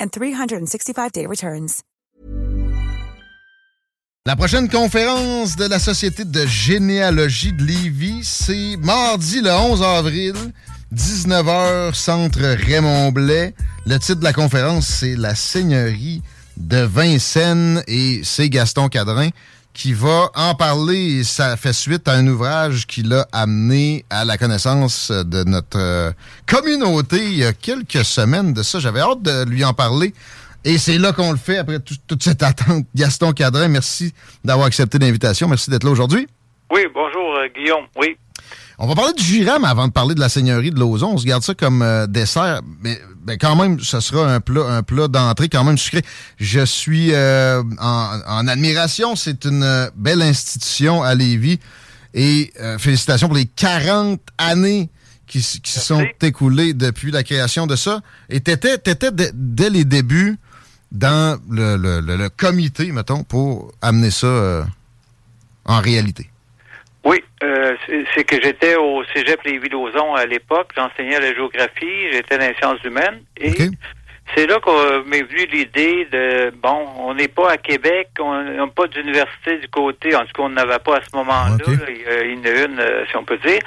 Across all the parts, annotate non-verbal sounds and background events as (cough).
and 365-day returns. La prochaine conférence de la Société de généalogie de Lévis, c'est mardi le 11 avril, 19h, centre Raymond Blais. Le titre de la conférence, c'est La Seigneurie de Vincennes et c'est Gaston Cadrin qui va en parler. Ça fait suite à un ouvrage qu'il a amené à la connaissance de notre euh, communauté il y a quelques semaines de ça. J'avais hâte de lui en parler. Et c'est là qu'on le fait après toute cette attente. Gaston Cadrin, merci d'avoir accepté l'invitation. Merci d'être là aujourd'hui. Oui, bonjour euh, Guillaume. Oui. On va parler du Giram avant de parler de la seigneurie de Lauson. On se garde ça comme euh, dessert, mais ben, quand même, ça sera un plat, un plat d'entrée quand même sucré. Je suis euh, en, admiration. C'est une euh, belle institution à Lévis. Et félicitations pour les 40 années qui, se sont écoulées depuis la création de ça. Et t'étais, t'étais dès les débuts dans le, le, le, comité, mettons, pour amener ça en réalité. Oui, euh, c'est que j'étais au Cégep Lévis-Lauzon à l'époque, j'enseignais la géographie, j'étais dans les sciences humaines et c'est là qu'on m'est venue l'idée de bon, on n'est pas à Québec, on n'a pas d'université du côté, en tout cas on n'avait pas à ce moment-là, il y en a une, euh, si on peut dire.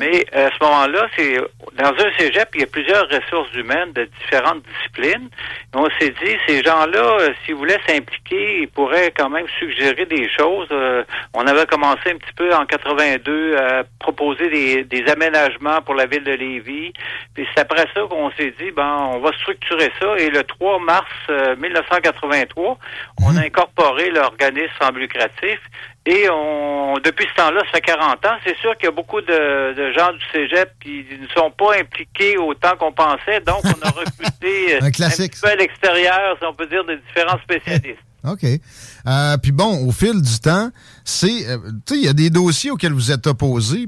Mais à ce moment-là, c'est dans un cégep, il y a plusieurs ressources humaines de différentes disciplines. on s'est dit, ces gens-là, euh, s'ils voulaient s'impliquer, ils pourraient quand même suggérer des choses. Euh, on avait commencé un petit peu en 82 à proposer des, des aménagements pour la ville de Lévis. Puis c'est après ça qu'on s'est dit, ben, on va structurer ça. Et le 3 mars 1983, euh, on a mhm. incorporé l'organisme sans lucratif. Et on, depuis ce temps-là, ça fait 40 ans. C'est sûr qu'il y a beaucoup de, gens du cégep qui ne sont pas impliqués autant qu'on pensait. Donc, on a (laughs) recruté un, classique. un peu à l'extérieur, si on peut dire, de différents spécialistes. OK. Euh, puis bon, au fil du temps, c'est. Euh, tu sais, il y a des dossiers auxquels vous êtes opposés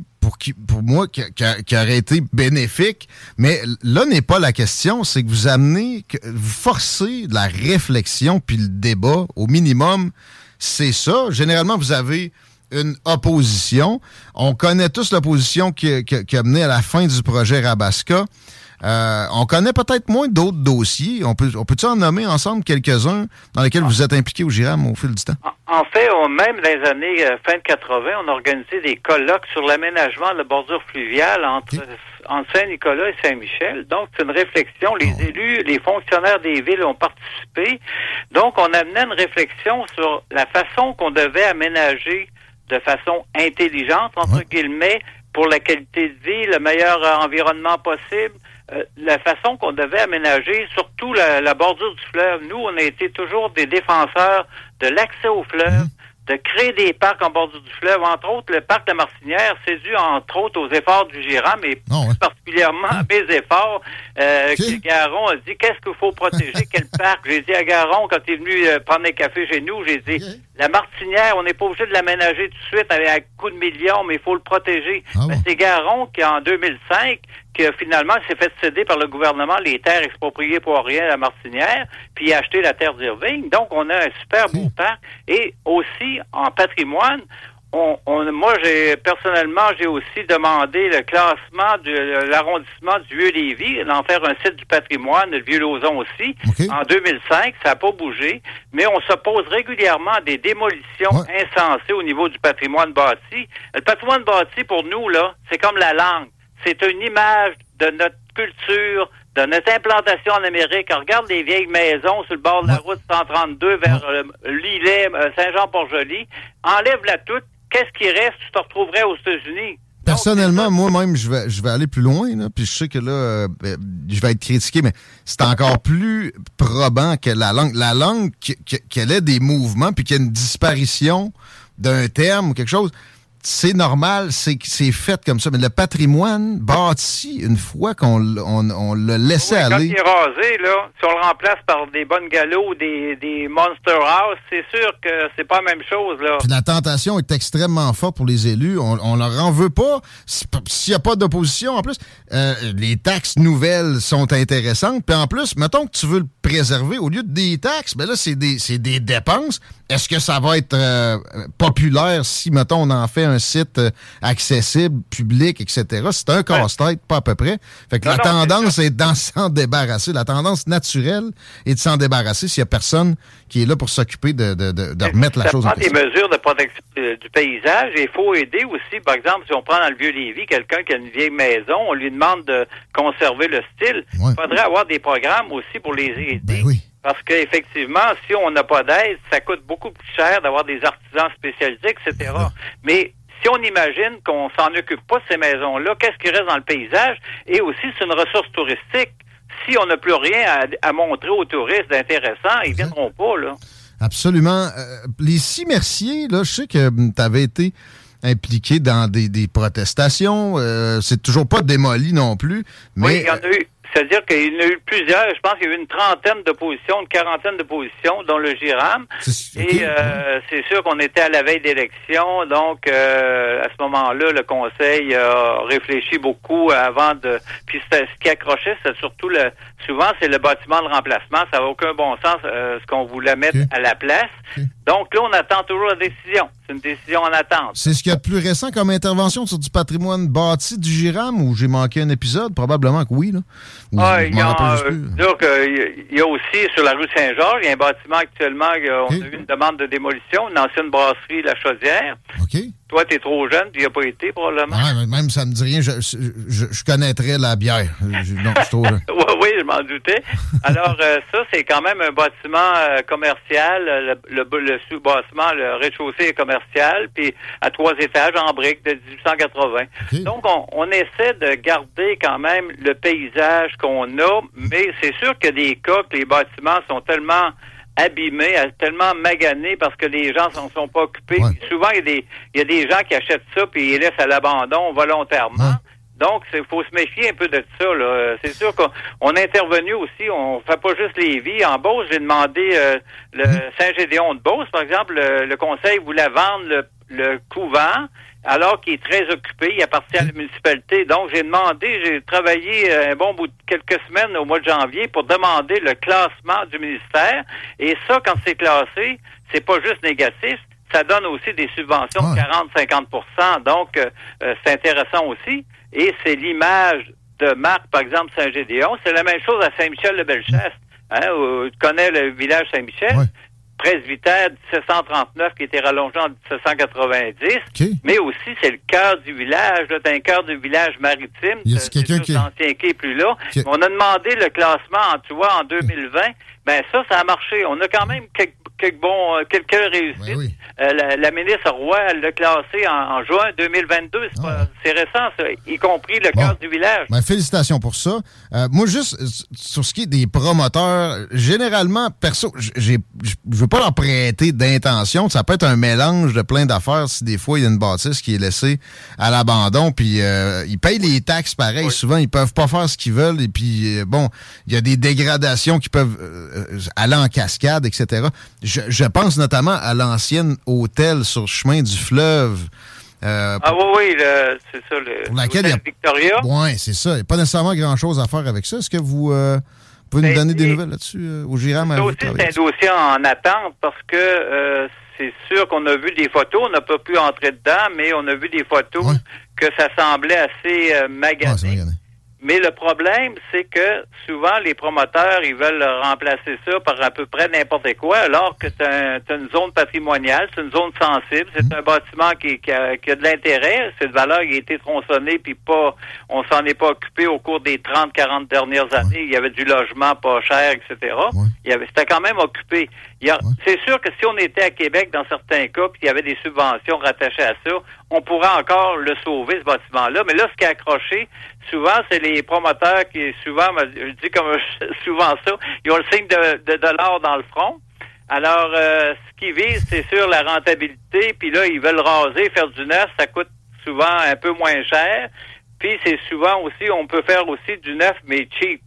pour, moi qui, auraient été bénéfiques, mais là n'est pas la question. C'est que vous amenez, vous forcez la réflexion puis le débat au minimum. C'est ça. Généralement, vous avez une opposition. On connaît tous l'opposition qui, qui, a mené à la fin du projet Rabasca. Euh, on connaît peut-être moins d'autres dossiers. On peut, on peut-tu en nommer ensemble quelques-uns dans lesquels vous êtes impliqués au GIRAM au fil du temps? En fait, même dans les années euh, fin de 80, on a organisé des colloques sur l'aménagement de la bordure fluviale entre, Saint-Nicolas et Saint-Michel. Donc, c'est une réflexion. Les ah élus, les fonctionnaires des villes ont participé. Donc, on amenait une réflexion sur la façon qu'on devait aménager de façon intelligente, entre guillemets, pour la qualité de vie, le meilleur environnement possible, euh, la façon qu'on devait aménager, surtout la, bordure du fleuve. Nous, on a été toujours des défenseurs de l'accès au fleuve, mhm. de créer des parcs en bordure du fleuve. Entre autres, le parc de Martinière, c'est dû, entre autres, aux efforts du Gérant, mais ah particulièrement à mes efforts. Euh, Garon a dit, qu'est-ce qu'il faut protéger? Quel (laughs) parc? J'ai dit à Garon, quand il est venu euh, prendre un café chez nous, j'ai dit, la Martinière, on n'est pas obligé de l'aménager tout de suite avec un coup de millions, mais il faut le protéger. Ah ben, c'est Garon qui, en 2005, que finalement s'est fait céder par le gouvernement les terres expropriées pour rien à la Martinière, puis a acheté la terre d'Irving. Donc, on a un super beau parc. Et aussi, en patrimoine, on, moi, j'ai personnellement, j'ai aussi demandé le classement de l'arrondissement du Vieux-Lévis, d'en faire un site du patrimoine, le Vieux-Lauzon aussi. En 2005, ça n'a pas bougé, mais on s'oppose régulièrement à des démolitions insensées au niveau du patrimoine bâti. Le patrimoine bâti, pour nous, là, c'est comme la langue c'est une image de notre culture, de notre implantation en Amérique. regarde les vieilles maisons sur le bord de la route 132 vers euh, Lillet, euh, Saint-Jean-Port-Joli. Enlève-la toute. Qu'est-ce qui reste? Tu te retrouverais aux États-Unis. Personnellement, moi-même, je vais, je vais aller plus loin, là, puis je sais que là, euh, je vais être critiqué, mais c'est encore plus probant que la langue. La langue, qu'elle ait des mouvements, puis qu'il y ait une disparition d'un terme ou quelque chose, c'est normal, c'est c'est fait comme ça. Mais le patrimoine bâti, une fois qu'on on, on l'a laissé aller. Quand il est rasé, là, si on le remplace par des bonnes galops, des, des Monster House, c'est sûr que c'est pas la même chose. Là. Puis la tentation est extrêmement forte pour les élus. On, on leur en veut pas. S'il n'y a pas d'opposition, en plus, euh, les taxes nouvelles sont intéressantes. Puis en plus, mettons que tu veux le préserver, au lieu de des taxes, ben là, c'est des, des dépenses. Est-ce que ça va être euh, populaire si, mettons, on en fait un site euh, accessible, public, etc. C'est un casse-tête, pas à peu près. Fait que la tendance est d'en (laughs) s'en débarrasser. La tendance naturelle est de s'en débarrasser s'il n'y a personne qui est là pour s'occuper de, de, de, remettre la chose en question. des mesures de protection du paysage. Il faut aider aussi, par exemple, si on prend dans le Vieux-Lévis quelqu'un qui a une vieille maison, on lui demande de conserver le style. Il faudrait avoir des programmes aussi pour les aider. Ben oui. Parce qu'effectivement, si on n'a pas d'aide, ça coûte beaucoup plus cher d'avoir des artisans spécialisés, etc. Mais si on imagine qu'on s'en occupe pas de ces maisons-là, qu'est-ce qui reste dans le paysage? Et aussi, c'est une ressource touristique. Si on n'a plus rien à, montrer aux touristes d'intéressant, ils viendront pas, là. Absolument. Euh, les six merciers, là, je sais que tu avais été impliqué dans des, protestations. Euh, c'est toujours pas démoli non plus. Mais, oui, il y en a eu. C'est-à-dire qu'il y en a eu plusieurs, je pense qu'il y a eu une trentaine de positions, une quarantaine de positions, dont le GIRAM. Et euh, c'est sûr qu'on était à la veille d'élection, donc euh, à ce moment-là, le Conseil a réfléchi beaucoup avant de... Puis ce qui accrochait, c'est surtout le... Souvent, c'est le bâtiment de remplacement. Ça n'a aucun bon sens euh, ce qu'on voulait mettre à la place. Donc là, on attend toujours la décision. C'est une décision en attente. C'est ce qu'il y a de plus récent comme intervention sur du patrimoine bâti du GIRAM ou j'ai manqué un épisode? Probablement que oui. Là. Ah, il y, a, il y a aussi sur la rue Saint-Georges, il y a un bâtiment actuellement, on a eu une demande de démolition, une ancienne brasserie La Chaudière. OK. Toi, tu es trop jeune, tu n'y as pas été, probablement. Ouais, même ça me dit rien. Je, je, je connaîtrais la bière. Je, non, je trop (laughs) oui, je m'en doutais. Alors, euh, ça, c'est quand même un bâtiment euh, commercial. Le, le, sous-bâtiment, le rez-de-chaussée est commercial, puis à trois étages en briques de 1880. Donc, on, on, essaie de garder quand même le paysage qu'on a, mais c'est sûr que des cas que les bâtiments sont tellement abîmé, tellement magané parce que les gens s'en sont pas occupés. Souvent, il y, a des, gens qui achètent ça puis ils laissent à l'abandon volontairement. Donc, il faut se méfier un peu de ça. C'est sûr qu'on est intervenu aussi, on fait pas juste les vies. En Beauce, j'ai demandé euh, le Saint-Gédéon de Beauce, par exemple, le, conseil voulait vendre le, le couvent alors qu'il est très occupé, il appartient à la municipalité. Donc, j'ai demandé, j'ai travaillé euh, un bon bout de quelques semaines au mois de janvier pour demander le classement du ministère. Et ça, quand c'est classé, c'est pas juste négatif, ça donne aussi des subventions de 40-50% Donc, euh, euh, c'est intéressant aussi. Et c'est l'image de Marc, par exemple, Saint-Gédéon. C'est la même chose à Saint-Michel-le-Belchesse. Hein, tu connais le village Saint-Michel presbytère 1739 qui était rallongé en 1790. Mais aussi, c'est le cœur du village. C'est un cœur du village maritime. Il y a quelqu'un qui... L'ancien quai plus là. On a demandé le classement, en, tu vois, en 2020. Ben ça, ça a marché. On a quand même quelques quelques bons, euh, quelques réussites. Euh, la, ministre Roy, elle l'a classé en, juin 2022. Ah. C'est récent, ça, y compris le cœur du village. Ben, félicitations pour ça. Euh, moi, juste sur ce qui est des promoteurs, généralement, perso, je veux pas leur prêter d'intention. Ça peut être un mélange de plein d'affaires si des fois il y a une bâtisse qui est laissée à l'abandon, puis ils payent les taxes pareil. Souvent, ils peuvent pas faire ce qu'ils veulent, et puis bon, il y a des dégradations qui peuvent aller en cascade, etc. Je, pense notamment à l'ancienne hôtel sur le chemin du fleuve. Euh, ah oui, oui, c'est ça, le pour laquelle il y a, Victoria. Oui, c'est ça. Il n'y a pas nécessairement grand-chose à faire avec ça. Est-ce que vous euh, pouvez nous ben, donner des nouvelles là-dessus euh, au GIRAM? C'est aussi un dossier en attente parce que c'est sûr qu'on a vu des photos. On n'a pas pu entrer dedans, mais on a vu des photos que ça semblait assez magané. Mais le problème, c'est que souvent, les promoteurs, ils veulent remplacer ça par à peu près n'importe quoi, alors que c'est une zone patrimoniale, c'est une zone sensible, c'est un bâtiment qui, a, de l'intérêt, cette valeur qui a été tronçonnée, puis pas, on s'en est pas occupé au cours des 30, 40 dernières années. Il y avait du logement pas cher, etc. Il y avait, c'était quand même occupé. C'est sûr que si on était à Québec, dans certains cas, puis il y avait des subventions rattachées à ça, on pourrait encore le sauver, ce bâtiment-là. Mais là, ce qui est accroché, souvent, c'est les promoteurs qui, souvent, je dis comme (laughs) souvent ça, ils ont le signe de, de dollars dans le front. Alors, euh, ce qu'ils visent, c'est sur la rentabilité, puis là, ils veulent raser, faire du neuf, ça coûte souvent un peu moins cher. Puis c'est souvent aussi, on peut faire aussi du neuf, mais cheap.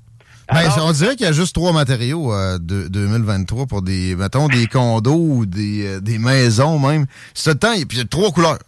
Ben, on dirait qu'il y a juste trois matériaux euh, de 2023 pour des, mettons, des condos ou des, euh, des maisons même. C'est le temps, et puis il y a trois couleurs.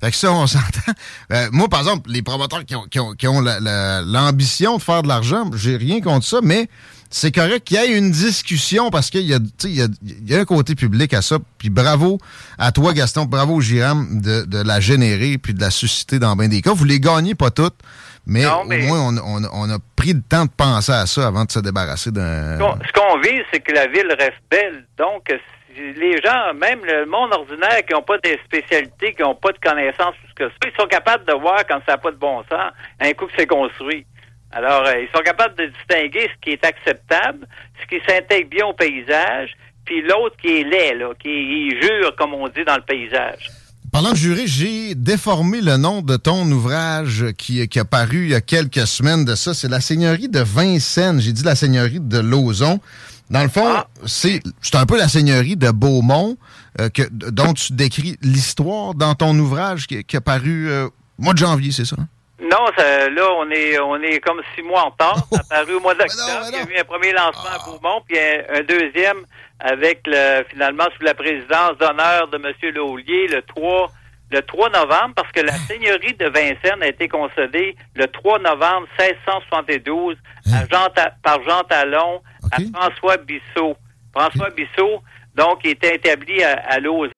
Fait que ça, on (laughs) s'entend. Euh, moi, par exemple, les promoteurs qui ont, qui ont, qui ont l'ambition de faire de l'argent, j'ai rien contre ça, mais c'est correct qu'il y ait une discussion parce qu'il y, y, a, il y a un côté public à ça. Puis bravo à toi, Gaston, bravo, Jérôme, de, de la générer puis de la susciter dans bien des cas. Vous les gagnez pas toutes, mais, au moins, on, on, on, a pris le temps de penser à ça avant de se débarrasser d'un... Ce qu'on vise, c'est que la ville reste belle. Donc, les gens, même le monde ordinaire qui n'ont pas de spécialités, qui n'ont pas de connaissances, tout ce que ils sont capables de voir quand ça n'a pas de bon sens, un coup que c'est construit. Alors, euh, ils sont capables de distinguer ce qui est acceptable, ce qui s'intègre bien au paysage, puis l'autre qui est laid, là, qui jure, comme on dit dans le paysage. Parlant de jurer, j'ai déformé le nom de ton ouvrage qui, qui a paru il y a quelques semaines de ça. C'est la Seigneurie de Vincennes. J'ai dit la Seigneurie de Lauzon. Dans le fond, ah. c'est un peu la seigneurie de Beaumont euh, que, dont tu décris l'histoire dans ton ouvrage qui, a paru euh, au mois de janvier, c'est ça? Hein? Non, là, on est on est comme six mois en retard. Ça a paru au mois (laughs) d'octobre. Il y a eu un premier lancement à Beaumont, puis un, deuxième avec le finalement sous la présidence d'honneur de M. Laulier le 3 le 3 novembre, parce que la (laughs) seigneurie de Vincennes a été concédée le 3 novembre 1672 à hein? Jean par Jean Talon à François Bissot. François Bissot, donc, était établi à, à Lausanne.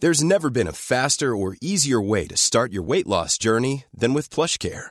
There's never been a faster or easier way to start your weight loss journey than with PlushCare.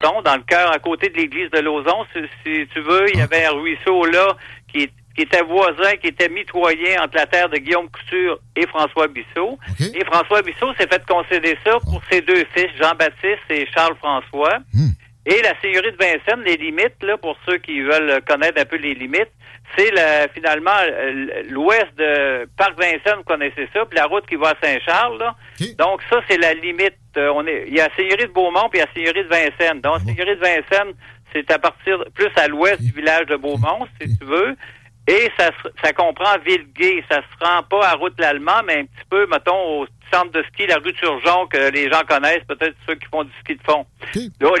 Dans le cœur, à côté de l'église de Lauson, si, si, tu veux, il y avait un ruisseau là qui, qui, était voisin, qui était mitoyen entre la terre de Guillaume Couture et François Bissot. Okay. Et François Bissot s'est fait concéder ça pour ses deux fils, Jean-Baptiste et Charles-François. Hmm. Et la seigneurie de Vincennes, les limites, là, pour ceux qui veulent connaître un peu les limites, c'est finalement l'ouest de Parc Vincennes, vous connaissez ça, puis la route qui va à Saint-Charles. Donc ça, c'est la limite. Euh, on est, il y a la seigneurie de Beaumont puis il y a la seigneurie de Vincennes. Donc la seigneurie de Vincennes, c'est à partir plus à l'ouest du village de Beaumont, si tu veux. Et ça, ça comprend Villeguay. Ça se rend pas à route l'Allemand, mais un petit peu, mettons, au centre de ski, la rue de Turgeon, que les gens connaissent, peut-être ceux qui font du ski de fond.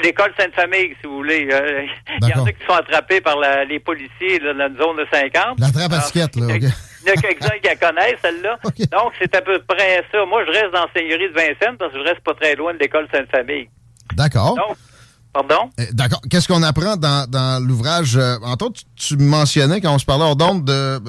L'école Sainte-Famille, si vous voulez. Euh, il y en a qui sont attrapés par les policiers dans une zone de 50. La trappe à là. Il y a quelques-uns qui la connaissent, celle-là. (laughs) Donc, c'est à peu près ça. Moi, je reste dans la Seigneurie de Vincennes parce que je reste pas très loin de l'école Sainte-Famille. D'accord. Pardon? Eh, d'accord. Qu'est-ce qu'on apprend dans, dans l'ouvrage? Euh, entre autres, tu, mentionnais quand on se parlait hors d'onde de,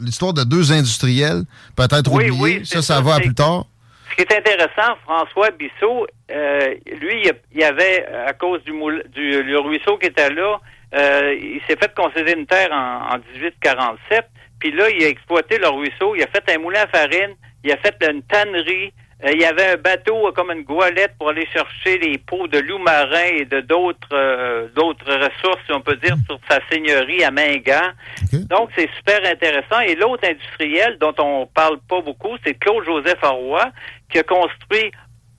l'histoire de deux industriels, peut-être oui, oubliés. Oui, ça, ça, va à plus tard. Ce qui est intéressant, François Bissot, euh, lui, il avait, à cause du, du le ruisseau qui était là, euh, il s'est fait concéder une terre en, en 1847. Puis là, il a exploité le ruisseau, il a fait un moulin à farine, il a fait une tannerie, il y avait un bateau euh, comme une goélette pour aller chercher les pots de loups marins et de d'autres euh, d'autres ressources, si on peut dire, sur sa seigneurie à Mingan. Donc, c'est super intéressant. Et l'autre industriel dont on parle pas beaucoup, c'est Claude-Joseph Roy, qui a construit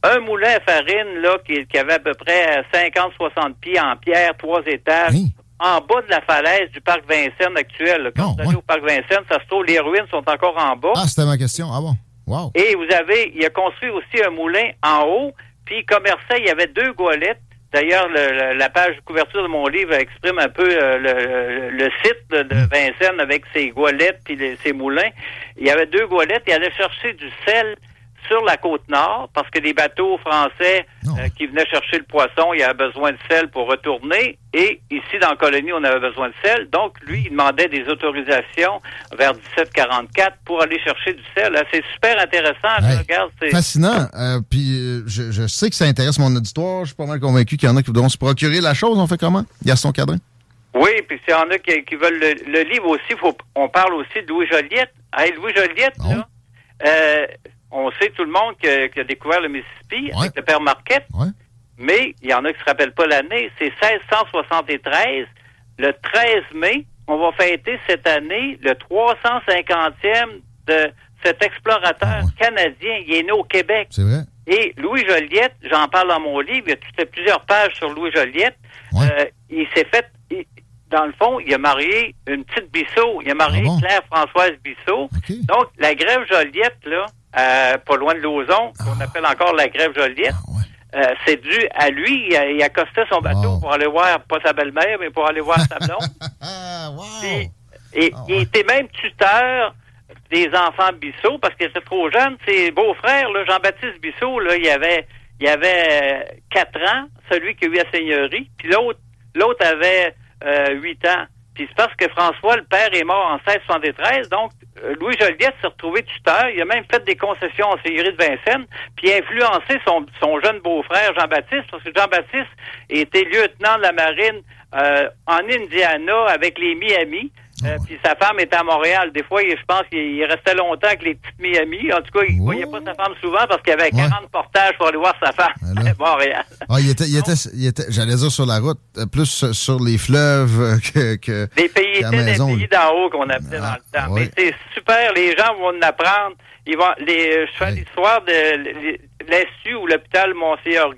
un moulin à farine là qui, avait à peu près 50-60 pieds en pierre, trois étages. En bas de la falaise du parc Vincennes actuel. Quand vous allez au parc Vincennes, ça se trouve, les ruines sont encore en bas. Ah, c'était ma question. Ah bon? Et vous avez, il a construit aussi un moulin en haut, puis il commerçait, il y avait deux goélettes. D'ailleurs, la page de couverture de mon livre exprime un peu euh, le, site de hmm. Vincennes avec ses goélettes et ses moulins. Il y avait deux goélettes, il allait chercher du sel sur la côte nord, parce que les bateaux français euh, qui venaient chercher le poisson, il y avait besoin de sel pour retourner. Et ici, dans la colonie, on avait besoin de sel. Donc, lui, il demandait des autorisations vers 1744 pour aller chercher du sel. C'est super intéressant. regarde, fascinant. Euh, puis, euh, je, sais que ça intéresse mon auditoire. Je suis pas mal convaincu qu'il y en a qui voudront se procurer la chose. On fait comment? Gaston Cadrin? Oui, puis s'il y en a qui, veulent le, livre aussi, faut, on parle aussi de Louis Joliette. Hey, Louis Joliette, là, on sait tout le monde qu'il a découvert le Mississippi avec le père Marquette. Mais il y en a qui se rappellent pas l'année. C'est 1673, le 13 mai. On va fêter cette année le 350e de cet explorateur ah canadien. Il est né au Québec. C'est vrai. Et Louis Joliette, j'en parle dans mon livre, il y a plusieurs pages sur Louis Joliette. Euh, il s'est fait, dans le fond, il a marié une petite Bissot. Il a marié ah Claire-Françoise Bissot. Donc, la grève Joliette, là, euh, pas loin de Lauson, qu'on appelle encore la grève Joliette. Ah, euh, c'est dû à lui. Il, accostait son bateau pour aller voir, pas sa belle-mère, mais pour aller voir sa (laughs) blonde. et, ah, il était même tuteur des enfants Bissot parce qu'il était trop jeune. Ses beaux-frères, Jean-Baptiste Bissot, là, il avait, il avait 4 euh, ans, celui qui a eu la seigneurie, puis l'autre, l'autre avait euh, 8 ans. Puis c'est parce que François, le père, est mort en 1673, donc euh, Louis Joliette s'est retrouvé tuteur. Il a même fait des concessions en Seigneurie de Vincennes, puis influencé son, son jeune beau-frère Jean-Baptiste, parce que Jean-Baptiste était lieutenant de la marine euh, en Indiana avec les Miami. Euh, puis sa femme était à Montréal. Des fois, je pense qu'il restait longtemps avec les petites Miami. En tout cas, il ne voyait pas sa femme souvent parce qu'il y avait 40 portages pour aller voir sa femme à Montréal. Ah, il était, il était, il était j'allais dire sur la route, euh, plus sur les fleuves euh, que, que Les pays étaient des pays d'en haut qu'on appelait dans le ah, temps. Mais c'est super, les gens vont en apprendre. Ils vont, les, je fais l'histoire de l'Institut ou l'hôpital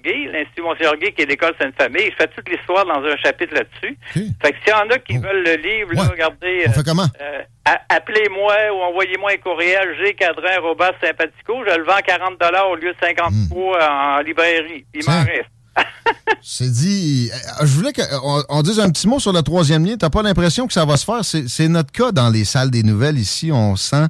Gay, l'Institut Gay qui est l'école Sainte-Famille. Je fais toute l'histoire dans un chapitre là-dessus. Fait que s'il y en a qui oh. veulent le livre, regardez. On fait comment? Euh, appelez-moi ou envoyez-moi un courriel gcadrin sympathico. Je le vends 40 au lieu de 53 hmm. en librairie. Il m'en reste. (laughs) C'est dit. Euh, je voulais qu'on on dise un petit mot sur le troisième lien. T'as pas l'impression que ça va se faire? C'est notre cas dans les salles des nouvelles ici. On sent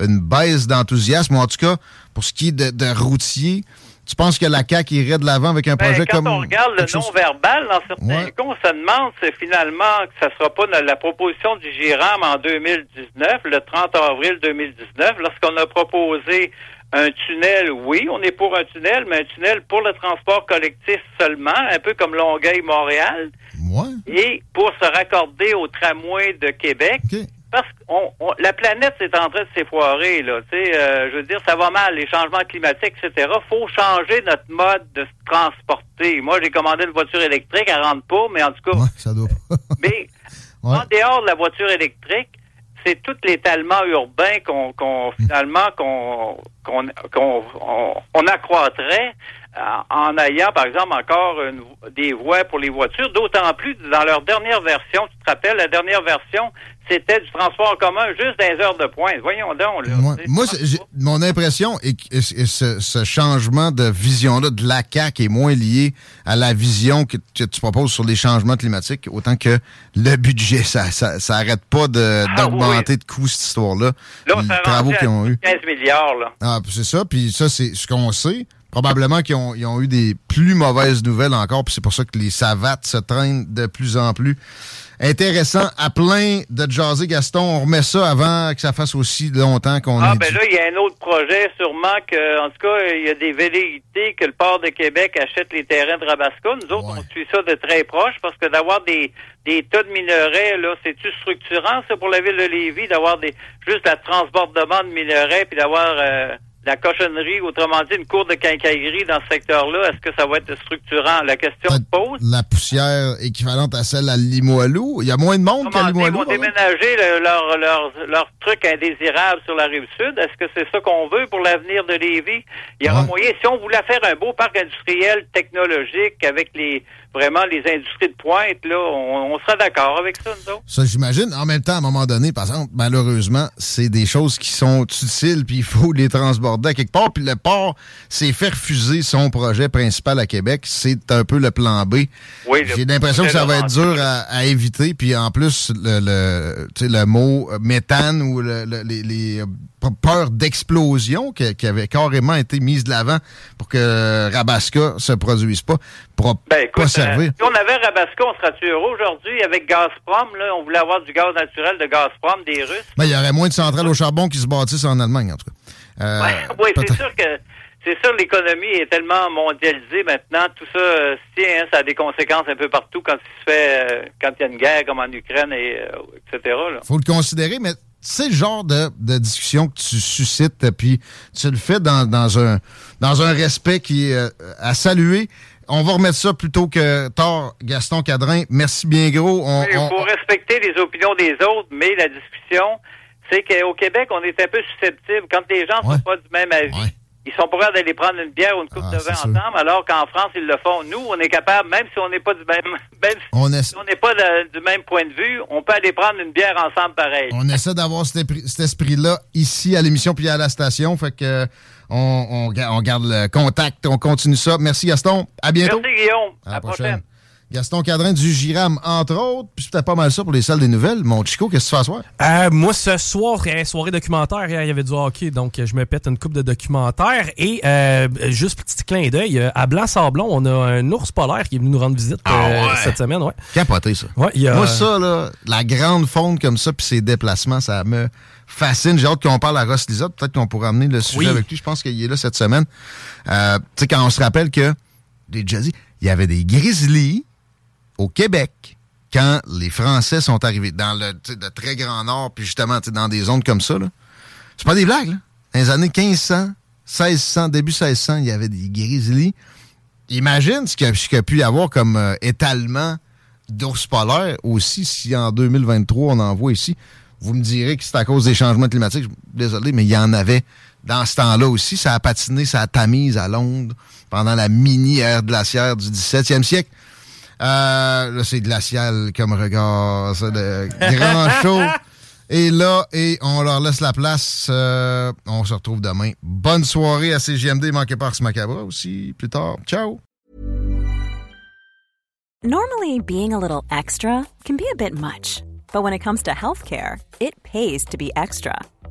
une baisse d'enthousiasme, en tout cas, pour ce qui est de, de routier. Tu penses que la CAQ irait de l'avant avec un ben, projet comme. Quand on regarde le non-verbal, dans certains cas, on se demande si finalement que ça ne sera pas la proposition du GIRAM en 2019, le 30 avril 2019, lorsqu'on a proposé un tunnel, oui, on est pour un tunnel, mais un tunnel pour le transport collectif seulement, un peu comme Longueuil-Montréal. Et pour se raccorder au tramway de Québec. Parce que la planète c'est en train de s'effoirer, là. Tu sais, euh, je veux dire, ça va mal, les changements climatiques, etc. Faut changer notre mode de se transporter. Moi, j'ai commandé une voiture électrique, elle rentre pas, mais en tout cas. ça doit mais (laughs) en dehors de la voiture électrique, c'est tout l'étalement urbain qu'on finalement qu'on qu'on on, accroîtrait euh, en ayant, par exemple, encore des voies pour les voitures, d'autant plus dans leur dernière version, tu te rappelles, la dernière version, c'était du transport commun juste des heures de pointe. Voyons donc. moi, mon impression est que ce, changement de vision-là de la CAQ est moins lié à la vision que, tu proposes sur les changements climatiques, autant que le budget. Ça ça, arrête pas ah d'augmenter de, coûts, cette histoire-là. Là, les travaux qu'ils ont eu. 15 milliards. Là. Ah, c'est ça. Puis ça, c'est ce qu'on sait. Probablement qu'ils ont, ont, eu des plus mauvaises nouvelles encore, puis c'est pour ça que les savates se traînent de plus en plus intéressant à plein de jaser, Gaston. On remet ça avant que ça fasse aussi longtemps qu'on Ah, ben là, il y a un autre projet, sûrement que, en tout cas, il y a des velléités que le port de Québec achète les terrains de Rabasca. Nous autres, on suit ça de très proche parce que d'avoir des, des tas de minerais, là, c'est-tu structurant, ça, pour la ville de Lévis, d'avoir des, juste la transbordement de minerais puis d'avoir, euh, la cochonnerie, autrement dit, une cour de quincaillerie dans ce secteur-là, est-ce que ça va être structurant? La question se pose. La poussière équivalente à celle à Limoilou. Il y a moins de monde qu'à Limoilou. Ils vont déménager leur, leur, leur, truc indésirable sur la rive sud? Est-ce que c'est ça qu'on veut pour l'avenir de Lévis? Il y aura moyen, si on voulait faire un beau parc industriel technologique avec les vraiment les industries de pointe, là, on, sera d'accord avec ça, nous autres. Ça, j'imagine. En même temps, à un moment donné, par exemple, malheureusement, c'est des choses qui sont utiles, puis il faut les transborder à quelque part. Puis le port s'est fait refuser son projet principal à Québec. C'est un peu le plan B. Oui, J'ai l'impression que ça va être dur à, éviter. Puis en plus, le, le, le mot méthane ou le, les peur d'explosion qui, avait carrément été mise de l'avant pour que Rabasca se produise pas, pour ben, pas servir. Euh, si on avait Rabasca, on serait-tu heureux aujourd'hui avec Gazprom? Là, on voulait avoir du gaz naturel de Gazprom des Russes. Ben, il y aurait moins de centrales au charbon qui se bâtissent en Allemagne, en tout cas. Euh, (laughs) oui, c'est sûr que c'est sûr, l'économie est tellement mondialisée maintenant. Tout ça, euh, hein, ça a des conséquences un peu partout quand il se fait, quand il y a une guerre comme en Ukraine et etc. Il faut le considérer, mais c'est le genre de, discussion que tu suscites, puis tu le fais dans, un, dans un respect qui est euh, à saluer. On va remettre ça plutôt que tard, Gaston Cadrin. Merci bien gros. il faut respecter les opinions des autres, mais la discussion, c'est qu'au Québec, on est un peu susceptible. Quand les gens ne sont pas du même avis, ils sont prêts d'aller prendre une bière ou une coupe ah, de vin ensemble, alors qu'en France, ils le font. Nous, on est capable, même si on n'est pas du même, (laughs) même on si on n'est pas du même point de vue, on peut aller prendre une bière ensemble pareil. On essaie d'avoir cet, esprit-là ici à l'émission puis à la station, fait que on, on, garde le contact, on continue ça. Merci Gaston, à bientôt. Merci Guillaume, à, la prochaine. Gaston Cadrin du Giram, entre autres. Puis c'était pas mal ça pour les salles des nouvelles. Mon Chico, qu'est-ce que tu fais ce soir? Euh, moi, ce soir, il y a une soirée documentaire. Il y avait du hockey, donc je me pète une coupe de documentaires. Et euh, juste petit clin d'œil, euh, à Blanc-Sablon, on a un ours polaire qui est venu nous rendre visite ah cette semaine. Ouais. Capoté, ça. Ouais, Moi, ça, là, la grande faune comme ça, puis ses déplacements, ça me fascine. J'ai hâte qu'on parle à Ross Lizotte. Peut-être qu'on pourra amener le sujet avec lui. Je pense qu'il est là cette semaine. tu sais, quand on se rappelle que, des jazzy, il y avait des grizzlies au Québec, quand les Français sont arrivés dans le, très grand nord, puis justement dans des zones comme ça, c'est pas des blagues. Là. Dans les années 1500, 1600, début 1600, il y avait des grizzlies. Imagine ce qu'il y, a pu y avoir comme euh, étalement d'ours polaires aussi, si en 2023 on en voit ici. Vous me direz que c'est à cause des changements climatiques. Désolé, mais il y en avait dans ce temps-là aussi. Ça a patiné, ça a tamise à Londres pendant la mini-ère glaciaire du 17e siècle. Euh, là, c'est glacial comme regard, ça, de grand (laughs) chaud. Et là, et on leur laisse la place. Euh, on se retrouve demain. Bonne soirée à CGMD. Manquez pas ce macabre aussi plus tard. Ciao. Normally, being a little extra can be a bit much. But when it comes to healthcare, it pays to be extra.